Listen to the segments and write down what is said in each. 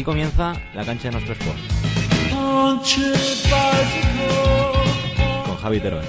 Aquí comienza la cancha de nuestro sport. Con Javi Teruel.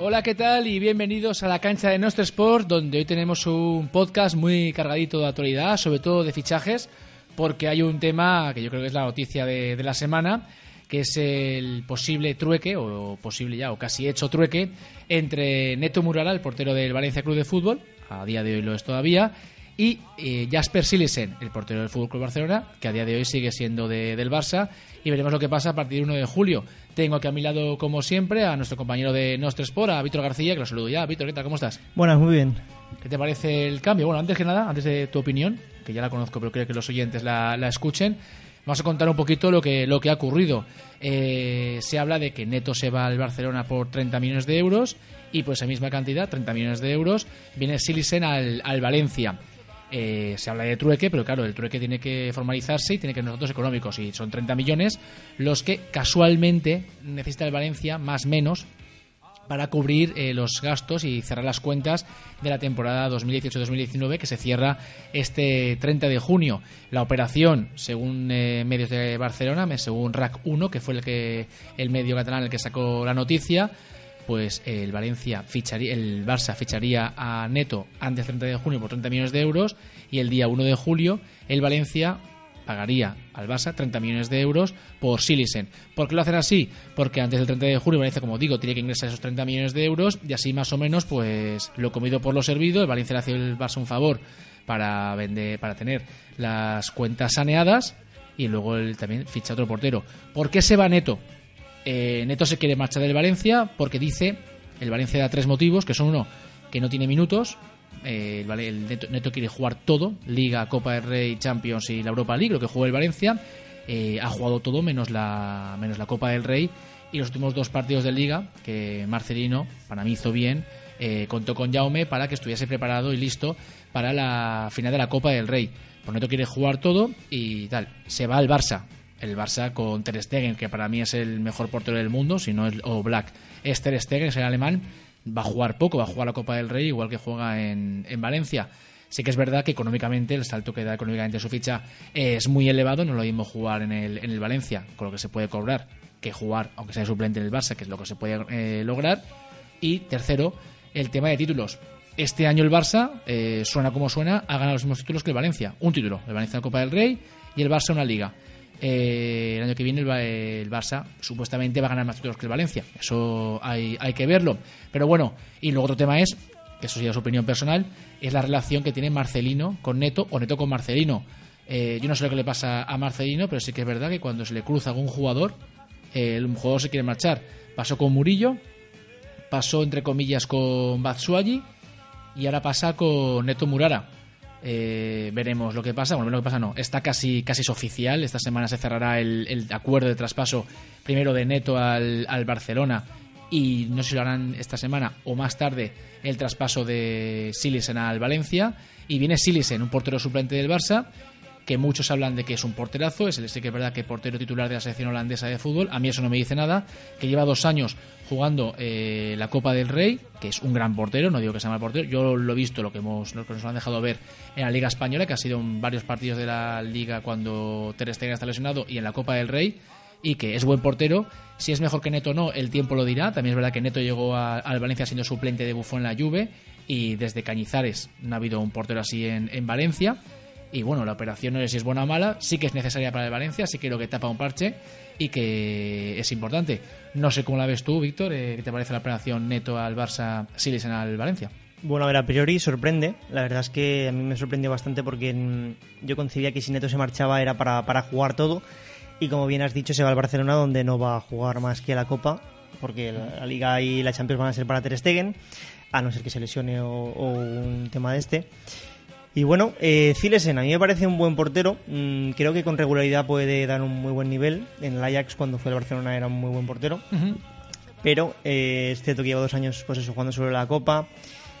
Hola, ¿qué tal? Y bienvenidos a la cancha de nuestro sport, donde hoy tenemos un podcast muy cargadito de actualidad, sobre todo de fichajes, porque hay un tema que yo creo que es la noticia de, de la semana, que es el posible trueque, o posible ya, o casi hecho trueque, entre Neto Murala, el portero del Valencia Club de Fútbol, a día de hoy lo es todavía, y eh, Jasper Silesen, el portero del Fútbol Club Barcelona, que a día de hoy sigue siendo de- del Barça, y veremos lo que pasa a partir del 1 de julio. Tengo aquí a mi lado, como siempre, a nuestro compañero de Nostro Sport, a Víctor García, que lo saludo ya. Víctor, ¿qué tal? ¿Cómo estás? Buenas, muy bien. ¿Qué te parece el cambio? Bueno, antes que nada, antes de tu opinión, que ya la conozco, pero creo que los oyentes la, la escuchen, vamos a contar un poquito lo que, lo que ha ocurrido. Eh, se habla de que Neto se va al Barcelona por 30 millones de euros y por esa misma cantidad, 30 millones de euros, viene Silisen al, al Valencia. Eh, se habla de trueque, pero claro, el trueque tiene que formalizarse y tiene que tener datos económicos. Y son 30 millones los que casualmente necesita el Valencia, más menos, para cubrir eh, los gastos y cerrar las cuentas de la temporada 2018-2019 que se cierra este 30 de junio. La operación, según eh, medios de Barcelona, según RAC 1, que fue el que el medio catalán el que sacó la noticia, pues el Valencia ficharía, el Barça ficharía a Neto antes del 30 de junio por 30 millones de euros y el día 1 de julio el Valencia pagaría al Barça 30 millones de euros por Silisen. ¿Por qué lo hacen así? Porque antes del 30 de junio Valencia, como digo, tiene que ingresar esos 30 millones de euros y así más o menos, pues lo comido por lo servido, el Valencia le hace el Barça un favor para vender, para tener las cuentas saneadas y luego él también ficha otro portero. ¿Por qué se va Neto? Eh, Neto se quiere marchar del Valencia porque dice, el Valencia da tres motivos, que son uno, que no tiene minutos, eh, el, Neto, Neto quiere jugar todo, Liga, Copa del Rey, Champions y la Europa League, lo que juega el Valencia, eh, ha jugado todo menos la, menos la Copa del Rey y los últimos dos partidos de Liga, que Marcelino, para mí hizo bien, eh, contó con Jaume para que estuviese preparado y listo para la final de la Copa del Rey. Por Neto quiere jugar todo y tal. Se va al Barça. El Barça con Ter Stegen, que para mí es el mejor portero del mundo, si no es o Black, es Ter Stegen, es el alemán, va a jugar poco, va a jugar la Copa del Rey igual que juega en, en Valencia. Sí que es verdad que económicamente el salto que da económicamente su ficha es muy elevado, no lo mismo jugar en el, en el Valencia, con lo que se puede cobrar, que jugar, aunque sea suplente en el Barça, que es lo que se puede eh, lograr. Y tercero, el tema de títulos. Este año el Barça, eh, suena como suena, ha ganado los mismos títulos que el Valencia. Un título, el Valencia la Copa del Rey y el Barça una liga. Eh, el año que viene el, el Barça supuestamente va a ganar más títulos que el Valencia. Eso hay, hay que verlo. Pero bueno, y luego otro tema es, que eso sí es opinión personal, es la relación que tiene Marcelino con Neto o Neto con Marcelino. Eh, yo no sé lo que le pasa a Marcelino, pero sí que es verdad que cuando se le cruza algún jugador, eh, el jugador se quiere marchar. Pasó con Murillo, pasó entre comillas con Batsuagi y ahora pasa con Neto Murara. Eh, veremos lo que pasa. Bueno, lo que pasa no. Está casi, casi es oficial. Esta semana se cerrará el, acuerdo de traspaso primero de Neto al, al Barcelona y no sé si lo harán esta semana o más tarde el traspaso de Silisen al Valencia. Y viene Silisen, un portero suplente del Barça, que muchos hablan de que es un porterazo, es el sí que es verdad que portero titular de la selección holandesa de fútbol, a mí eso no me dice nada, que lleva dos años jugando eh, la Copa del Rey, que es un gran portero, no digo que sea mal portero, yo lo he visto, lo que, hemos, lo que nos han dejado ver en la Liga Española, que ha sido en varios partidos de la Liga cuando Ter Stegen está lesionado, y en la Copa del Rey, y que es buen portero. Si es mejor que Neto no, el tiempo lo dirá. También es verdad que Neto llegó al Valencia siendo suplente de Buffon en la Juve y desde Cañizares no ha habido un portero así en Valencia. Y bueno, la operación no sé si es buena o mala, sí que es necesaria para el Valencia, sí creo que tapa un parche y que es importante. No sé cómo la ves tú, Víctor, eh, ¿qué te parece la operación Neto al Barça, Silesen al Valencia? Bueno, a ver, a priori sorprende. La verdad es que a mí me sorprendió bastante porque yo concebía que si Neto se marchaba era para, para jugar todo. Y como bien has dicho, se va al Barcelona donde no va a jugar más que la Copa, porque la, la Liga y la Champions van a ser para Ter Stegen, a no ser que se lesione o, o un tema de este. Y bueno, eh, Zilesen a mí me parece un buen portero. Mm, creo que con regularidad puede dar un muy buen nivel. En el Ajax, cuando fue al Barcelona, era un muy buen portero. Pero eh, es cierto que lleva dos años pues eso, jugando sobre la Copa.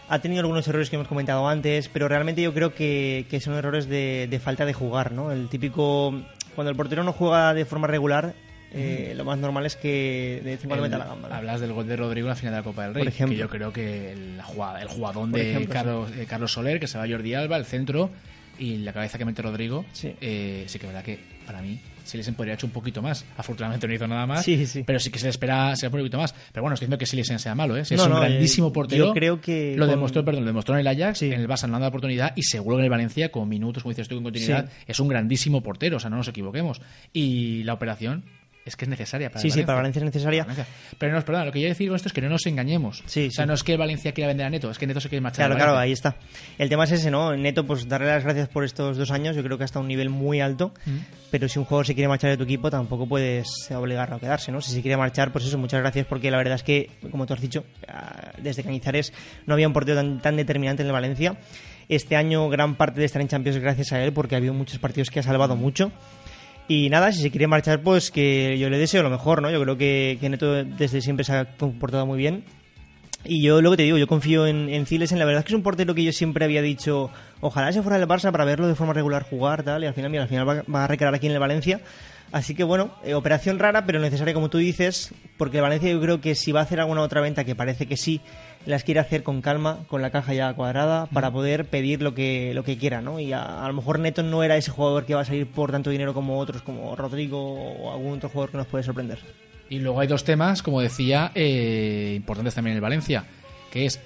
Ha tenido algunos errores que hemos comentado antes, pero realmente yo creo que, que son errores de, de falta de jugar, ¿no? El típico... Cuando el portero no juega de forma regular, eh, lo más normal es que de vez en cuando meta la gamba. ¿no? Hablas del gol de Rodrigo en la final de la Copa del Rey. Por ejemplo. Que yo creo que el, el jugadón de ejemplo, Carlos, eh, Carlos Soler, que se va a Jordi Alba, el centro, y la cabeza que mete Rodrigo. Sí. eh, sí que es verdad que para mí Silesen podría haber hecho un poquito más. Afortunadamente no hizo nada más. Sí, sí. Pero sí que se le espera, se le un poquito más. Pero bueno, estoy diciendo que Silesen sea malo, ¿eh? Si No, es un no, grandísimo eh, portero. yo creo que Lo con- demostró, perdón, lo demostró en el Ajax, Sí. en el Barça no la oportunidad, y seguro que en el Valencia, con minutos, como dices tú, con continuidad, Sí. es un grandísimo portero, o sea, no nos equivoquemos. Y la operación es que es necesaria para Sí, el sí, para Valencia es necesaria. Valencia. Pero no, perdón, lo que yo decir con esto es que no nos engañemos. Sí, o sea, sí. no es que Valencia quiera vender a Neto, es que Neto se quiere marchar. Claro, claro, Valencia. ahí está. El tema es ese, ¿no? Neto, pues darle las gracias por estos dos años. Yo creo que hasta un nivel muy alto. Mm. Pero si un jugador se quiere marchar de tu equipo, tampoco puedes obligarlo a quedarse, ¿no? Si se quiere marchar, pues eso, muchas gracias, porque la verdad es que, como tú has dicho, ah, desde Cañizares no había un portero tan, tan determinante en el Valencia. Este año, gran parte de estar en Champions es gracias a él, porque ha habido muchos partidos que ha salvado mucho. Y nada, si se quiere marchar, pues que yo le deseo lo mejor, ¿no? Yo creo que, Neto desde siempre se ha comportado muy bien. Y yo lo que te digo, yo confío en, en Zilesen. La verdad es que es un portero que yo siempre había dicho, ojalá se fuera del Barça para verlo de forma regular jugar, tal. Y al final, mira, al final va, va a recalar aquí en el Valencia. Así que bueno, eh, operación rara, pero necesaria como tú dices, porque el Valencia yo creo que si va a hacer alguna otra venta, que parece que sí, las quiere hacer con calma, con la caja ya cuadrada, para poder pedir lo que, lo que quiera, ¿no? Y a, a lo mejor Neto no era ese jugador que va a salir por tanto dinero como otros, como Rodrigo o algún otro jugador que nos puede sorprender. Y luego hay dos temas, como decía, eh, importantes también en el Valencia, que es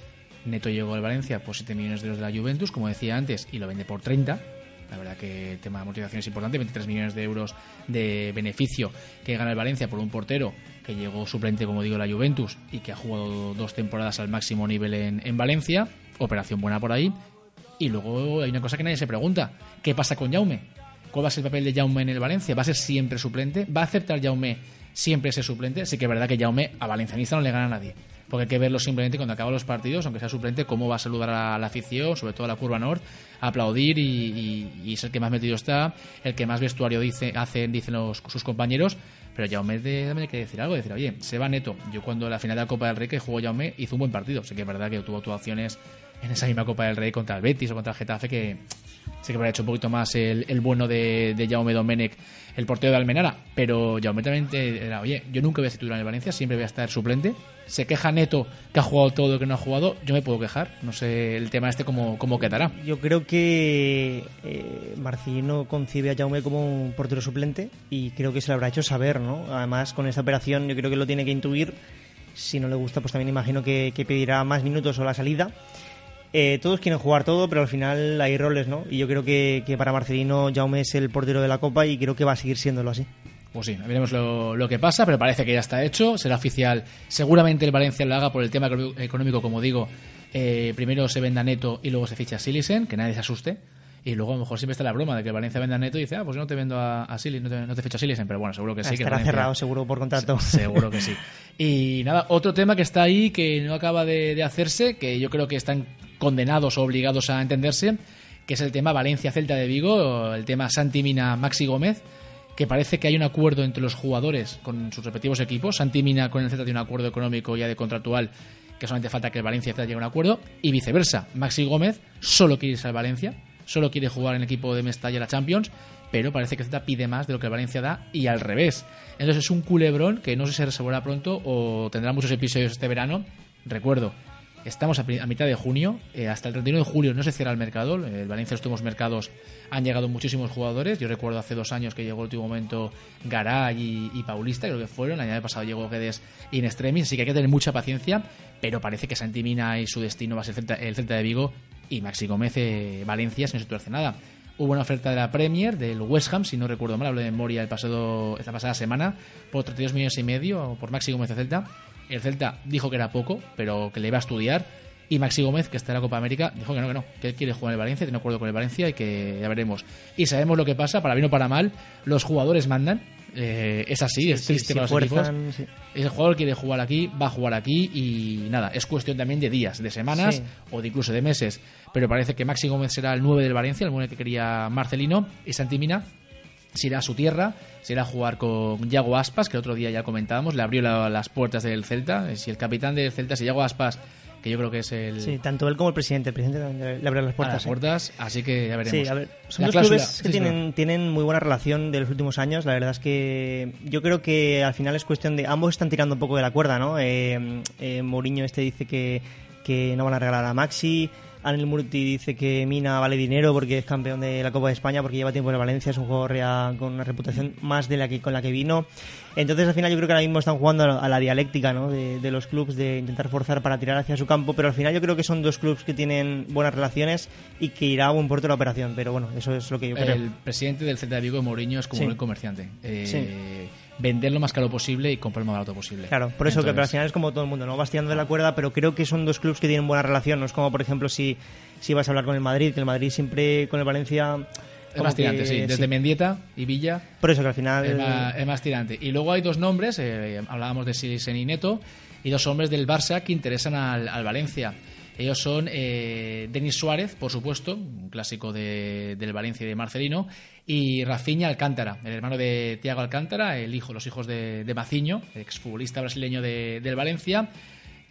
Neto llegó al Valencia por 7 millones de euros de la Juventus, como decía antes, y lo vende por 30. La verdad que el tema de amortización es importante, 23 millones de euros de beneficio que gana el Valencia por un portero que llegó suplente, como digo, la Juventus y que ha jugado dos temporadas al máximo nivel en, en Valencia. Operación buena por ahí. Y luego hay una cosa que nadie se pregunta. ¿Qué pasa con Jaume? ¿Cuál va a ser el papel de Jaume en el Valencia? ¿Va a ser siempre suplente? ¿Va a aceptar Jaume siempre ese suplente? Sí que es verdad que Jaume a valencianista no le gana a nadie. Porque hay que verlo simplemente cuando acaban los partidos, aunque sea suplente, cómo va a saludar a la afición, sobre todo a la curva norte, aplaudir y, y- y es el que más metido está, el que más vestuario dice, hacen, dicen los, sus compañeros. Pero Jaume también hay que decir algo, decir, oye, se va neto. Yo cuando la final de la Copa del Rey que jugó Jaume hizo un buen partido. Sí que es verdad que tuvo actuaciones en esa misma Copa del Rey contra el Betis o contra el Getafe que sí que habría hecho un poquito más el, bueno de, de Jaume Domenech, el portero de Almenara. Pero Jaume también era, oye, yo nunca voy a ser titular en Valencia, siempre voy a estar suplente. Se queja Neto que ha jugado todo lo que no ha jugado, yo me puedo quejar. No sé el tema este cómo, cómo quedará. Yo creo que eh, concibe a Jaume como un portero suplente y creo que se lo habrá hecho saber, ¿no? Además, con esta operación yo creo que lo tiene que intuir. Si no le gusta, pues también imagino que pedirá más minutos o la salida. Eh, todos quieren jugar todo, pero al final hay roles, ¿no? Y yo creo que, que para Marcelino Jaume es el portero de la Copa y creo que va a seguir siéndolo así. Pues sí, veremos lo, lo que pasa, pero parece que ya está hecho, será oficial. Seguramente el Valencia lo haga por el tema económico- como digo. eh, primero se venda Neto y luego se ficha Silisen, que nadie se asuste. Y luego a lo mejor siempre está la broma de que el Valencia venda a Neto y dice, ah, pues yo no te vendo a, a Silisen, no te, no te ficho a Silisen, pero bueno, seguro que sí. que Estará Valencia- cerrado seguro por contrato. Seguro que sí. Y nada, otro tema que está ahí que no acaba de, de hacerse, que yo creo que están condenados o obligados a entenderse, que es el tema Valencia-Celta de Vigo, el tema Santi Mina Maxi Gómez, que parece que hay un acuerdo entre los jugadores con sus respectivos equipos. Santi Mina con el Celta tiene un acuerdo económico ya de contractual, que solamente falta que el Valencia y el Celta lleguen a un acuerdo, y viceversa. Maxi Gómez solo quiere irse al Valencia, solo quiere jugar en el equipo de Mestalla la Champions, pero parece que Celta pide más de lo que el Valencia da y al revés. Entonces es un culebrón que no sé si se resolverá pronto o tendrá muchos episodios este verano. Recuerdo, estamos a, mitad de junio, eh, hasta el 31 de julio no se cierra el mercado. El Valencia, los últimos mercados han llegado muchísimos jugadores. Yo recuerdo hace dos años que llegó el último momento Garay y, Paulista, creo que fueron. El año pasado llegó Guedes in extremis, así que hay que tener mucha paciencia. Pero parece que Santi Mina y su destino va a ser el Celta, el Celta de Vigo y Maxi Gómez eh, Valencia, si no se tuerce nada. Hubo una oferta de la Premier, del West Ham, si no recuerdo mal, hablo de memoria el pasado, esta pasada semana, por 32 millones y medio por Maxi Gómez de Celta. El Celta dijo que era poco, pero que le iba a estudiar. Y Maxi Gómez, que está en la Copa América, dijo que no, que no, que él quiere jugar en el Valencia, tiene acuerdo con el Valencia y que ya veremos. Y sabemos lo que pasa, para bien o para mal, los jugadores mandan. eh, es así, es triste sí, para los fuerzan, equipos. El jugador quiere jugar aquí, va a jugar aquí y nada, es cuestión también de días, de semanas o de incluso de meses. Pero parece que Maxi Gómez será el 9 del Valencia, el 9 que quería Marcelino y Santi Mina se irá a su tierra, se irá a jugar con Yago Aspas, que el otro día ya comentábamos, le abrió la- las puertas del Celta. Si el capitán del Celta, si Yago Aspas, que yo creo que es el Sí, tanto él como el presidente. El presidente también le abre las a puertas. las ¿eh? puertas, así que ya veremos. Sí, a ver, son La dos cláusula- clubes que sí, tienen, tienen muy buena relación de los últimos años. La verdad es que yo creo que al final es cuestión de. Ambos están tirando un poco de la cuerda, ¿no? Eh, eh, Mourinho este dice que, que no van a regalar a Maxi. Anel Murti dice que Mina vale dinero porque es campeón de la Copa de España, porque lleva tiempo en Valencia, es un jugador ya con una reputación más de la que con la que vino. Entonces, al final, yo creo que ahora mismo están jugando a la, dialéctica ¿no? de, de los clubes, de intentar forzar para tirar hacia su campo, pero al final yo creo que son dos clubes que tienen buenas relaciones y que irá a buen puerto la operación. Pero bueno, eso es lo que yo creo. El presidente del Celta de Vigo, Mourinho, es como Sí. un comerciante. Eh, Sí. Vender lo más caro posible y comprar lo más barato posible. Claro, por eso que pero al Entonces, final es como todo el mundo, ¿no? Vas tirando de la cuerda, pero creo que son dos clubes que tienen buena relación. No es como, por ejemplo, si, si vas a hablar con el Madrid, que el Madrid siempre con el Valencia. Es más tirante, que- sí. Desde Mendieta y Villa Por eso que al final. es más, es más tirante. Y luego hay dos nombres, eh, hablábamos de Silisen y Neto, y dos hombres del Barça que interesan al, al Valencia. Ellos son eh, Denis Suárez, por supuesto, un clásico de- del Valencia y de Marcelino, y Rafinha Alcántara, el hermano de Tiago Alcántara, el hijo, los hijos de, de Maciño, exfutbolista brasileño de- del Valencia,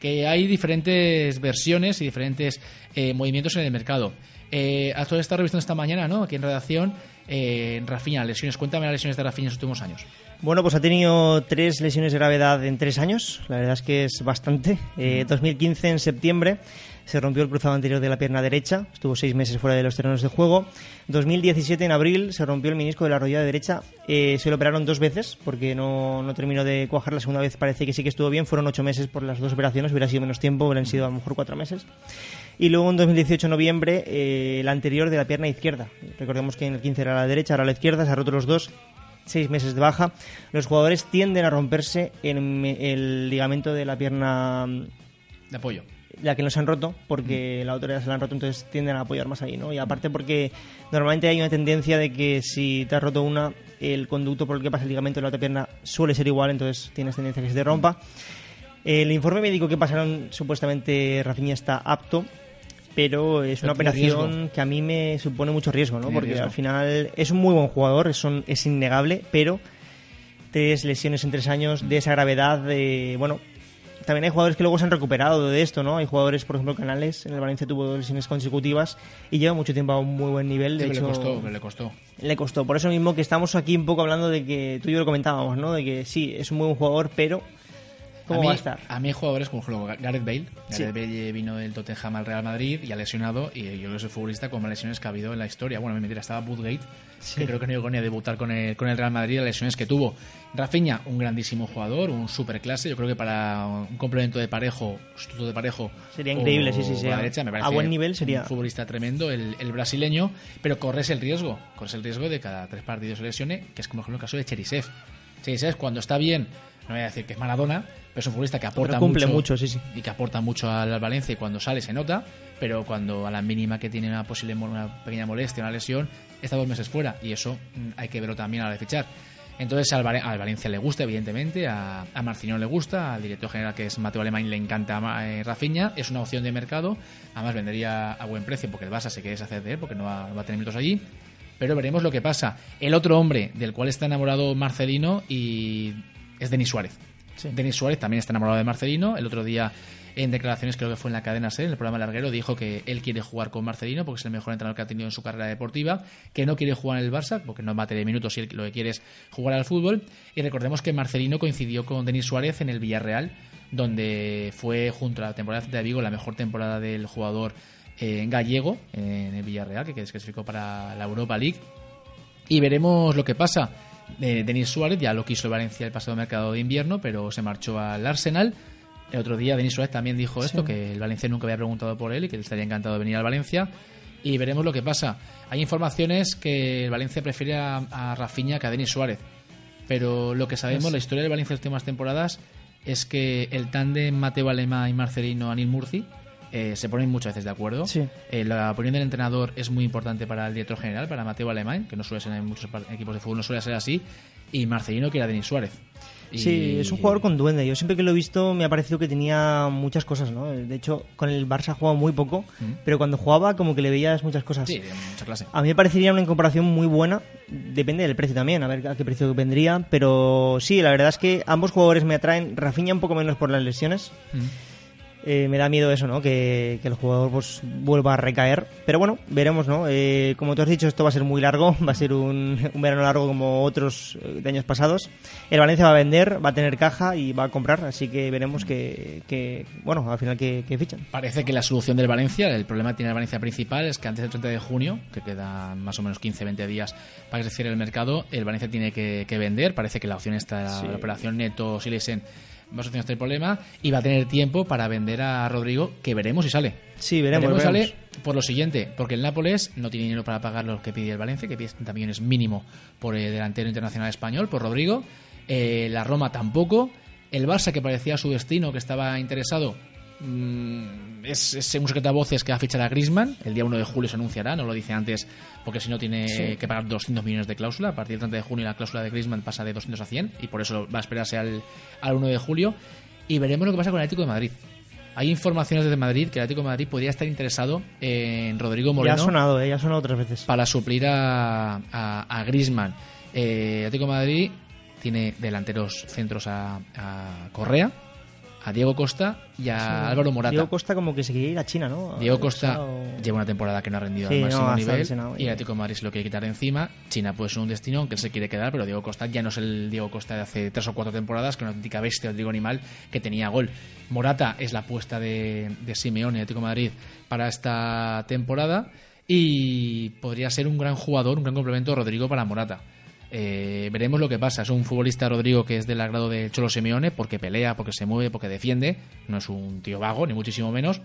que hay diferentes versiones y diferentes eh, movimientos en el mercado. Eh, has estado revisando esta mañana, ¿no? Aquí en redacción, eh, Rafinha, lesiones. Cuéntame las lesiones de Rafinha en los últimos años. Bueno, pues ha tenido tres lesiones de gravedad en tres años. La verdad es que es bastante. Eh, 2015, en septiembre, se rompió el cruzado anterior de la pierna derecha. Estuvo seis meses fuera de los terrenos de juego. 2017, en abril, se rompió el menisco de la rodilla derecha. Eh, se lo operaron dos veces porque no, no terminó de cuajar. La segunda vez parece que sí que estuvo bien. Fueron ocho meses por las dos operaciones. Hubiera sido menos tiempo, hubieran sido a lo mejor cuatro meses. Y luego en 2018, noviembre, eh, la anterior de la pierna izquierda. Recordemos que en el 15 era la derecha, ahora la izquierda. Se ha roto los dos seis meses de baja. Los jugadores tienden a romperse en el ligamento de la pierna, De apoyo. La que no se han roto, porque la otra ya se la han roto, entonces tienden a apoyar más ahí, ¿no? Y aparte porque normalmente hay una tendencia de que si te has roto una, el conducto por el que pasa el ligamento de la otra pierna suele ser igual, entonces tienes tendencia a que se te rompa. El informe médico que pasaron, supuestamente Rafinha está apto, pero es una operación riesgo. que a mí me supone mucho riesgo, ¿no? Tiene Porque riesgo. al final es un muy buen jugador, es, un- es innegable, pero tres lesiones en tres años de esa gravedad, de, bueno, también hay jugadores que luego se han recuperado de esto, ¿no? Hay jugadores, por ejemplo, Canales, en el Valencia tuvo dos lesiones consecutivas y lleva mucho tiempo a un muy buen nivel. De Sí, hecho, le costó, le costó. le costó. Por eso mismo que estamos aquí un poco hablando de que tú y yo lo comentábamos, ¿no? De que sí, es un muy buen jugador, pero ¿cómo a mí, va a estar? A mí hay jugadores como Gareth Bale. Sí. Gareth Bale vino del Tottenham al Real Madrid y ha lesionado. Y yo creo que es el futbolista con más lesiones que ha habido en la historia. Bueno, me mentira, estaba Woodgate, Sí. que creo que no llegó ni a debutar con el, con el Real Madrid, las lesiones que tuvo. Rafinha, un grandísimo jugador, un super clase. Yo creo que para un complemento de parejo, sustituto de parejo. Sería increíble, sí, sí, sí. A- derecha, me a parece buen nivel sería- Un futbolista tremendo, el, el brasileño. Pero corres el riesgo, corres el riesgo de cada tres partidos se lesione, que es como el caso de Cherisev. Cherisev, cuando está bien, no voy a decir que es Maradona, pero es un futbolista que aporta Pero cumple mucho, mucho, sí, sí. y que aporta mucho al al Valencia y cuando sale se nota, pero cuando a la mínima que tiene una posible una pequeña molestia, una lesión, está dos meses fuera y eso mm, hay que verlo también a la hora de fichar. Entonces al, Vale- al Valencia le gusta, evidentemente, a, a le gusta, al director general que es Mateo Alemán le encanta a eh, Rafinha, es una opción de mercado, además vendería a buen precio porque el Barça se quiere deshacer de él porque no va, no va a tener minutos allí, pero veremos lo que pasa. El otro hombre del cual está enamorado Marcelino y es Denis Suárez. Denis Suárez también está enamorado de Marcelino. El otro día, en declaraciones, creo que fue en la cadena SER, en el programa Larguero, dijo que él quiere jugar con Marcelino porque es el mejor entrenador que ha tenido en su carrera deportiva, que no quiere jugar en el Barça porque no va a tener minutos y lo que quiere es jugar al fútbol. Y recordemos que Marcelino coincidió con Denis Suárez en el Villarreal, donde fue junto a la temporada de Vigo la mejor temporada del jugador eh, gallego en el Villarreal, que clasificó para la Europa League. Y veremos lo que pasa. Eh, Denis Suárez ya lo quiso el Valencia el pasado mercado de invierno, pero se marchó al Arsenal. El otro día Denis Suárez también dijo esto, que el Valencia nunca había preguntado por él y que él estaría encantado de venir al Valencia. Y veremos lo que pasa. Hay informaciones que el Valencia prefiere a, a Rafinha que a Denis Suárez. Pero lo que sabemos, la historia del Valencia en las últimas temporadas es que el tándem Mateo Alema y Marcelino Anil Murci eh, se ponen muchas veces de acuerdo. Sí. Eh, la opinión del entrenador es muy importante para el director general, para Mateo Alemán, que no suele ser en muchos equipos de fútbol, no suele ser así, y Marcelino, que era Denis Suárez. Y- Sí, es un jugador con duende. Yo siempre que lo he visto me ha parecido que tenía muchas cosas, ¿no? De hecho, con el Barça ha jugado muy poco, pero cuando jugaba como que le veías muchas cosas. Sí, mucha clase. A mí me parecería una incorporación muy buena. Depende del precio también, a ver a qué precio vendría. Pero sí, la verdad es que ambos jugadores me atraen. Rafinha un poco menos por las lesiones. Eh, me da miedo eso, ¿no? Que, que el jugador pues vuelva a recaer. Pero bueno, veremos, ¿no? Eh, como tú has dicho, esto va a ser muy largo. Va a ser un, un verano largo como otros eh, de años pasados. El Valencia va a vender, va a tener caja y va a comprar. Así que veremos que, que bueno, al final que, que fichan. Parece que la solución del Valencia, el problema que tiene el Valencia principal es que antes del 30 de junio, que quedan más o menos 15-20 días para que se cierre el mercado, el Valencia tiene que, que vender. Parece que la opción está, Sí. la operación Neto Silesen va a solucionar este problema y va a tener tiempo para vender a Rodrigo, que veremos si sale. Sí, veremos. Veremos si veremos. sale por lo siguiente, porque el Nápoles no tiene dinero para pagar lo que pide el Valencia, que pide 70 millones mínimo por el delantero internacional español, por Rodrigo. Eh, la Roma tampoco. El Barça, que parecía su destino, que estaba interesado, mm, es, es un secreto a voces que va a fichar a Griezmann. El día 1 de julio se anunciará, no lo dice antes, porque si no tiene Sí. que pagar 200 millones de cláusula. A partir del 30 de junio la cláusula de Griezmann pasa de 200 a 100 y por eso va a esperarse al, al 1 de julio. Y veremos lo que pasa con el Atlético de Madrid. Hay informaciones desde Madrid que el Atlético de Madrid podría estar interesado en Rodrigo Ya ha Moreno sonado, ¿eh? Ya ha sonado otras veces. para suplir a, a, a Griezmann. Eh, el Atlético de Madrid tiene delanteros centros a, a Correa, a Diego Costa y a Sí. Álvaro Morata. Diego Costa como que se quiere ir a China, ¿no? Diego Costa O- lleva una temporada que no ha rendido Sí, al máximo nivel y el. Atlético de Madrid se lo quiere quitar encima. China puede ser un destino aunque él se quiere quedar, pero Diego Costa ya no es el Diego Costa de hace tres o cuatro temporadas, que una auténtica bestia, digo animal, que tenía gol. Morata es la apuesta de, de Simeone y Atlético de Madrid para esta temporada y podría ser un gran jugador, un gran complemento Rodrigo para Morata. Eh, veremos lo que pasa. Es un futbolista, Rodrigo, que es del agrado de Cholo Simeone, porque pelea, porque se mueve, porque defiende. No es un tío vago, ni muchísimo menos.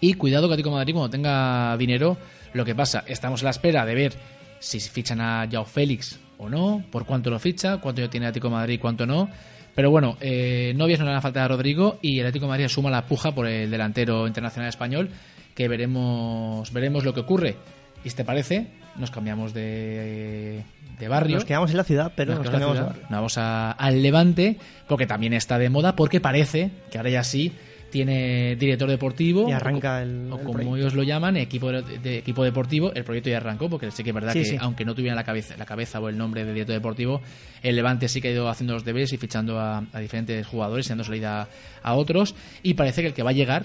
Y cuidado que Atlético Madrid, cuando tenga dinero, lo que pasa, estamos a la espera de ver si fichan a Joao Félix o no, por cuánto lo ficha, cuánto ya tiene Atlético Madrid, cuánto no. Pero bueno, eh, novias no le van a faltar a Rodrigo y el Atlético Madrid suma la puja por el delantero internacional español, que veremos, veremos lo que ocurre. Y si te parece, nos cambiamos de, de barrio. Nos quedamos en la ciudad, pero nos, cambiamos de barrio. ciudad. Nos vamos a- al Levante, porque también está de moda, porque parece que ahora ya sí tiene director deportivo. Y arranca el- O, el como proyecto. ellos lo llaman, equipo de, de- equipo deportivo. El proyecto ya arrancó, porque sí que es verdad Sí, que, sí. aunque no tuviera la cabeza, la cabeza o el nombre de director deportivo, el Levante sí que ha ido haciendo los deberes y fichando a, a diferentes jugadores y dando salida a, a otros. Y parece que el que va a llegar.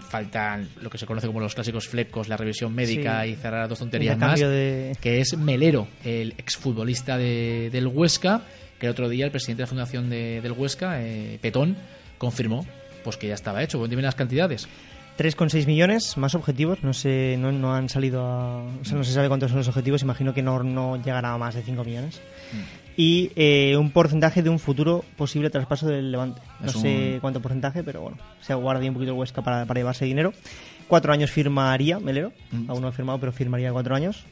Faltan lo que se conoce como los clásicos flecos, la revisión médica Sí. y cerrar dos tonterías más de... que es Melero, el exfutbolista de, del Huesca, que el otro día el presidente de la fundación de- del Huesca, eh, Petón, confirmó pues que ya estaba hecho. Bueno, dime las cantidades. 3,6 millones, más objetivos, no sé, no, no han salido a... O sea, no se sabe cuántos son los objetivos, imagino que no, no llegará a más de 5 millones. Mm. Y eh, un porcentaje de un futuro posible traspaso del Levante. No Es sé un- cuánto porcentaje, pero bueno, se guarda un poquito el Huesca para, para llevarse dinero. Cuatro años firmaría Melero, Mm. aún no ha firmado, pero firmaría cuatro años.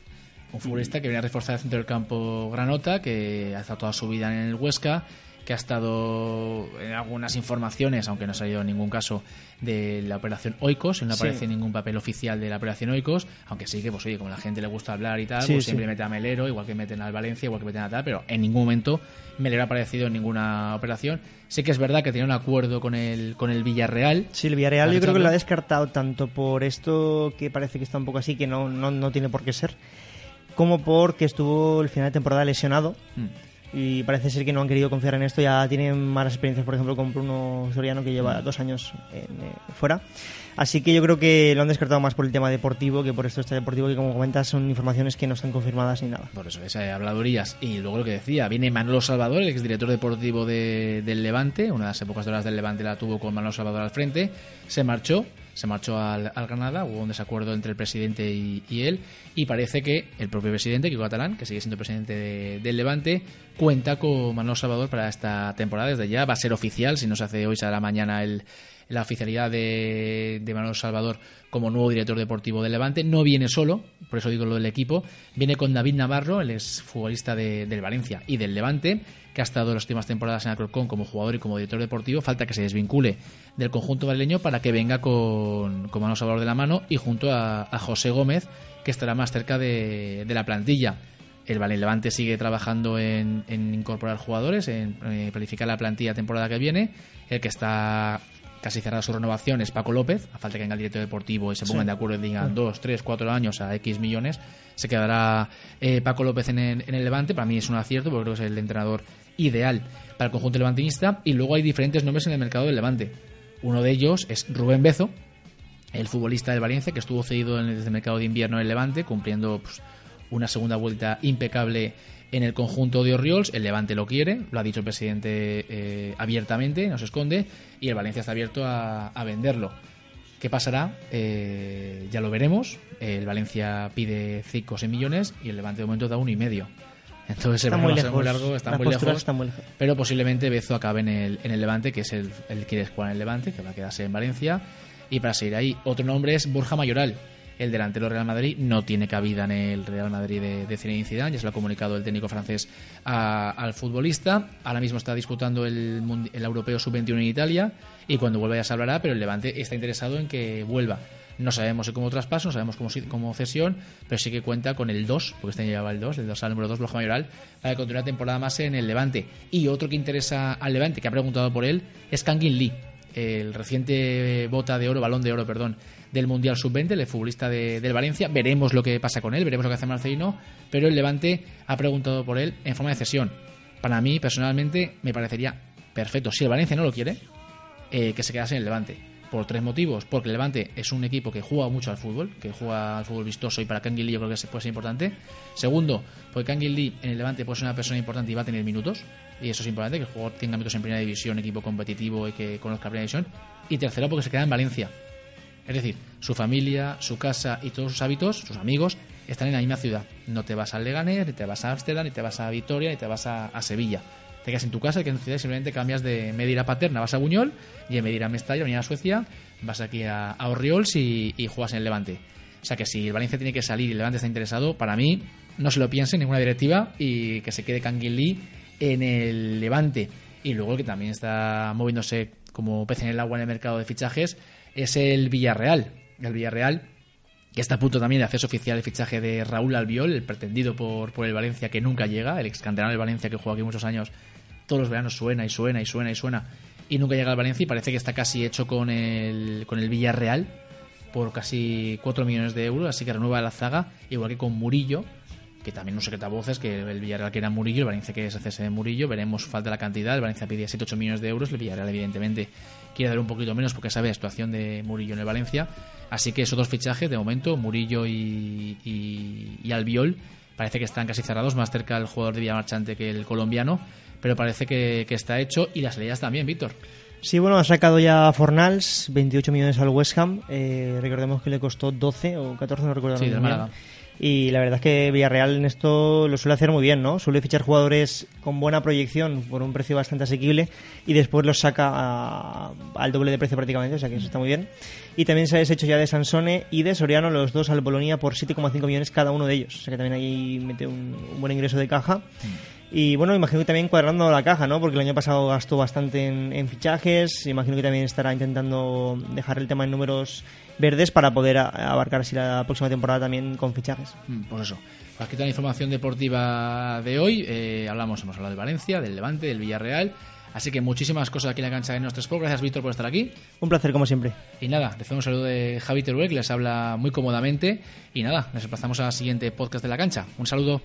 Un futbolista que viene a reforzar el centro del campo Granota, que ha estado toda su vida en el Huesca, que ha estado en algunas informaciones, aunque no ha salido en ningún caso, de la operación Oikos, no Sí. aparece ningún papel oficial de la operación Oikos, aunque sí que, pues oye, como a la gente le gusta hablar y tal, Sí, pues sí. siempre mete a Melero, igual que meten al Valencia, igual que meten a tal, pero en ningún momento Melero ha aparecido en ninguna operación. Sí que es verdad que tenía un acuerdo con el, con el Villarreal, Sí, el Villarreal ¿Has yo creo que lo ha descartado tanto por esto que parece que está un poco así, que no, no, no tiene por qué ser, como porque estuvo el final de temporada lesionado Mm. Y parece ser que no han querido confiar en esto. Ya tienen malas experiencias, por ejemplo, con Bruno Soriano, que lleva dos años en, eh, fuera. Así que yo creo que lo han descartado más por el tema deportivo que por esto este deportivo, que como comentas son informaciones que no están confirmadas ni nada. Por eso, esas habladurías. Y luego lo que decía, viene Manolo Salvador, el exdirector deportivo de- del Levante, una de las épocas doradas del Levante la tuvo con Manolo Salvador al frente, se marchó, se marchó al, Granada, hubo un desacuerdo entre el presidente y, él, y parece que el propio presidente, Kiko Catalán, que sigue siendo presidente de- del Levante, cuenta con Manolo Salvador para esta temporada, desde ya va a ser oficial, si no se hace hoy, será mañana el, la oficialidad de, de Manuel Salvador como nuevo director deportivo del Levante. No viene solo, por eso digo lo del equipo, viene con David Navarro, el exfutbolista de, del Valencia y del Levante, que ha estado las últimas temporadas en Alcorcón como jugador y como director deportivo. Falta que se desvincule del conjunto madrileño para que venga con, con Manuel Salvador de la mano y junto a, José Gómez, que estará más cerca de, la plantilla. El Levante sigue trabajando en, en incorporar jugadores, en eh, planificar la plantilla temporada que viene. El que está casi cerrado su renovación es Paco López, a falta que venga el director deportivo y se pongan de acuerdo y digan dos, tres, cuatro años a X millones, se quedará eh, Paco López en el, en el Levante. Para mí es un acierto porque creo que es el entrenador ideal para el conjunto levantinista. Y luego hay diferentes nombres en el mercado del Levante. Uno de ellos es Rubén Bezo, el futbolista del Valencia, que estuvo cedido en el, desde el mercado de invierno en el Levante, cumpliendo pues, una segunda vuelta impecable en el conjunto de Oriols. El Levante lo quiere, lo ha dicho el presidente eh, abiertamente, no se esconde, y el Valencia está abierto a, a venderlo. ¿Qué pasará? Eh, ya lo veremos. El Valencia pide 5 o 6 millones y el Levante de momento da uno y medio. Entonces Está el muy lejos. muy largo, está muy lejos. están muy lejos. Pero posiblemente Bezo acabe en el, en el Levante, que es el, el que quiere jugar en el Levante, que va a quedarse en Valencia. Y para seguir ahí, otro nombre es Borja Mayoral. El delantero Real Madrid no tiene cabida en el Real Madrid de, de Zinedine Zidane, ya se lo ha comunicado el técnico francés al futbolista. Ahora mismo está disputando el, Europeo Sub-21 en Italia y cuando vuelva ya se hablará, pero el Levante está interesado en que vuelva. No sabemos si como traspaso, no sabemos cómo, como cesión, pero sí que cuenta con el 2, porque este año lleva el 2, el 2 al número 2, Borja Mayoral, para continuar temporada más en el Levante. Y otro que interesa al Levante, que ha preguntado por él, es Kangin Lee, el reciente bota de oro, balón de oro, perdón, del Mundial Sub-20, el futbolista de- del Valencia. Veremos lo que pasa con él, veremos lo que hace Marcelino, pero el Levante ha preguntado por él en forma de cesión. Para mí, personalmente, me parecería perfecto. Si el Valencia no lo quiere, eh, que se quedase en el Levante. Por tres motivos. Porque Levante es un equipo que juega mucho al fútbol, que juega al fútbol vistoso y para Kangin Lee yo creo que puede ser importante. Segundo, porque Kangin Lee en el Levante puede ser una persona importante y va a tener minutos. Y eso es importante, que el jugador tenga minutos en primera división, equipo competitivo y que conozca primera división. Y tercero, porque se queda en Valencia. Es decir, su familia, su casa y todos sus hábitos, sus amigos, están en la misma ciudad. No te vas al Leganés, ni te vas a Ámsterdam, ni te vas a Vitoria, ni te vas a, a Sevilla. Te quedas en tu casa que en tu ciudad simplemente cambias de Medina Paterna, vas a Buñol, y en Medina Mestalla, venir a Suecia, vas aquí a, a Orriols y, juegas en el Levante. O sea que si el Valencia tiene que salir y el Levante está interesado, para mí no se lo piense en ninguna directiva y que se quede Lee en el Levante. Y luego que también está moviéndose como pez en el agua en el mercado de fichajes es el Villarreal. El Villarreal que está a punto también de hacerse oficial el fichaje de Raúl Albiol, el pretendido por, por el Valencia que nunca llega, el ex canterano del Valencia que juega aquí muchos años, todos los veranos suena y suena y suena y suena y nunca llega al Valencia y parece que está casi hecho con el, con el Villarreal por casi 4 millones de euros, así que renueva la zaga, igual que con Murillo, que también no sé qué voces, que el Villarreal que era Murillo, el Valencia que es hacerse de Murillo, veremos falta la cantidad, el Valencia pedía 7-8 millones de euros, el Villarreal evidentemente quiere dar un poquito menos porque sabe la situación de Murillo en el Valencia, así que esos dos fichajes de momento, Murillo y, y, y Albiol, parece que están casi cerrados, más cerca el jugador de Villamarchante que el colombiano, pero parece que, que está hecho y las salidas también, Víctor. Sí, bueno, ha sacado ya Fornals 28 millones al West Ham. Eh, recordemos que le costó 12 o 14, no recuerdo Sí, del. Málaga. Y la verdad es que Villarreal en esto lo suele hacer muy bien, ¿no? Suele fichar jugadores con buena proyección por un precio bastante asequible y después los saca a- al doble de precio prácticamente, o sea que eso está muy bien. Y también se ha deshecho ya de Sansone y de Soriano, los dos al Bolonia por 7,5 millones cada uno de ellos. O sea que también ahí mete un, un buen ingreso de caja. Y bueno, imagino que también cuadrando la caja, ¿no? Porque el año pasado gastó bastante en, en fichajes. Imagino que también estará intentando dejar el tema en números verdes para poder a- abarcar así la próxima temporada también con fichajes. Mm, Pues eso. Aquí está la información deportiva de hoy. Eh, hablamos, hemos hablado de Valencia, del Levante, del Villarreal. Así que muchísimas cosas aquí en la cancha de nuestro Sport. Gracias, Víctor, por estar aquí. Un placer, como siempre. Y nada, les un saludo de Javi Teruel, que les habla muy cómodamente. Y nada, nos emplazamos al siguiente podcast de la cancha. Un saludo.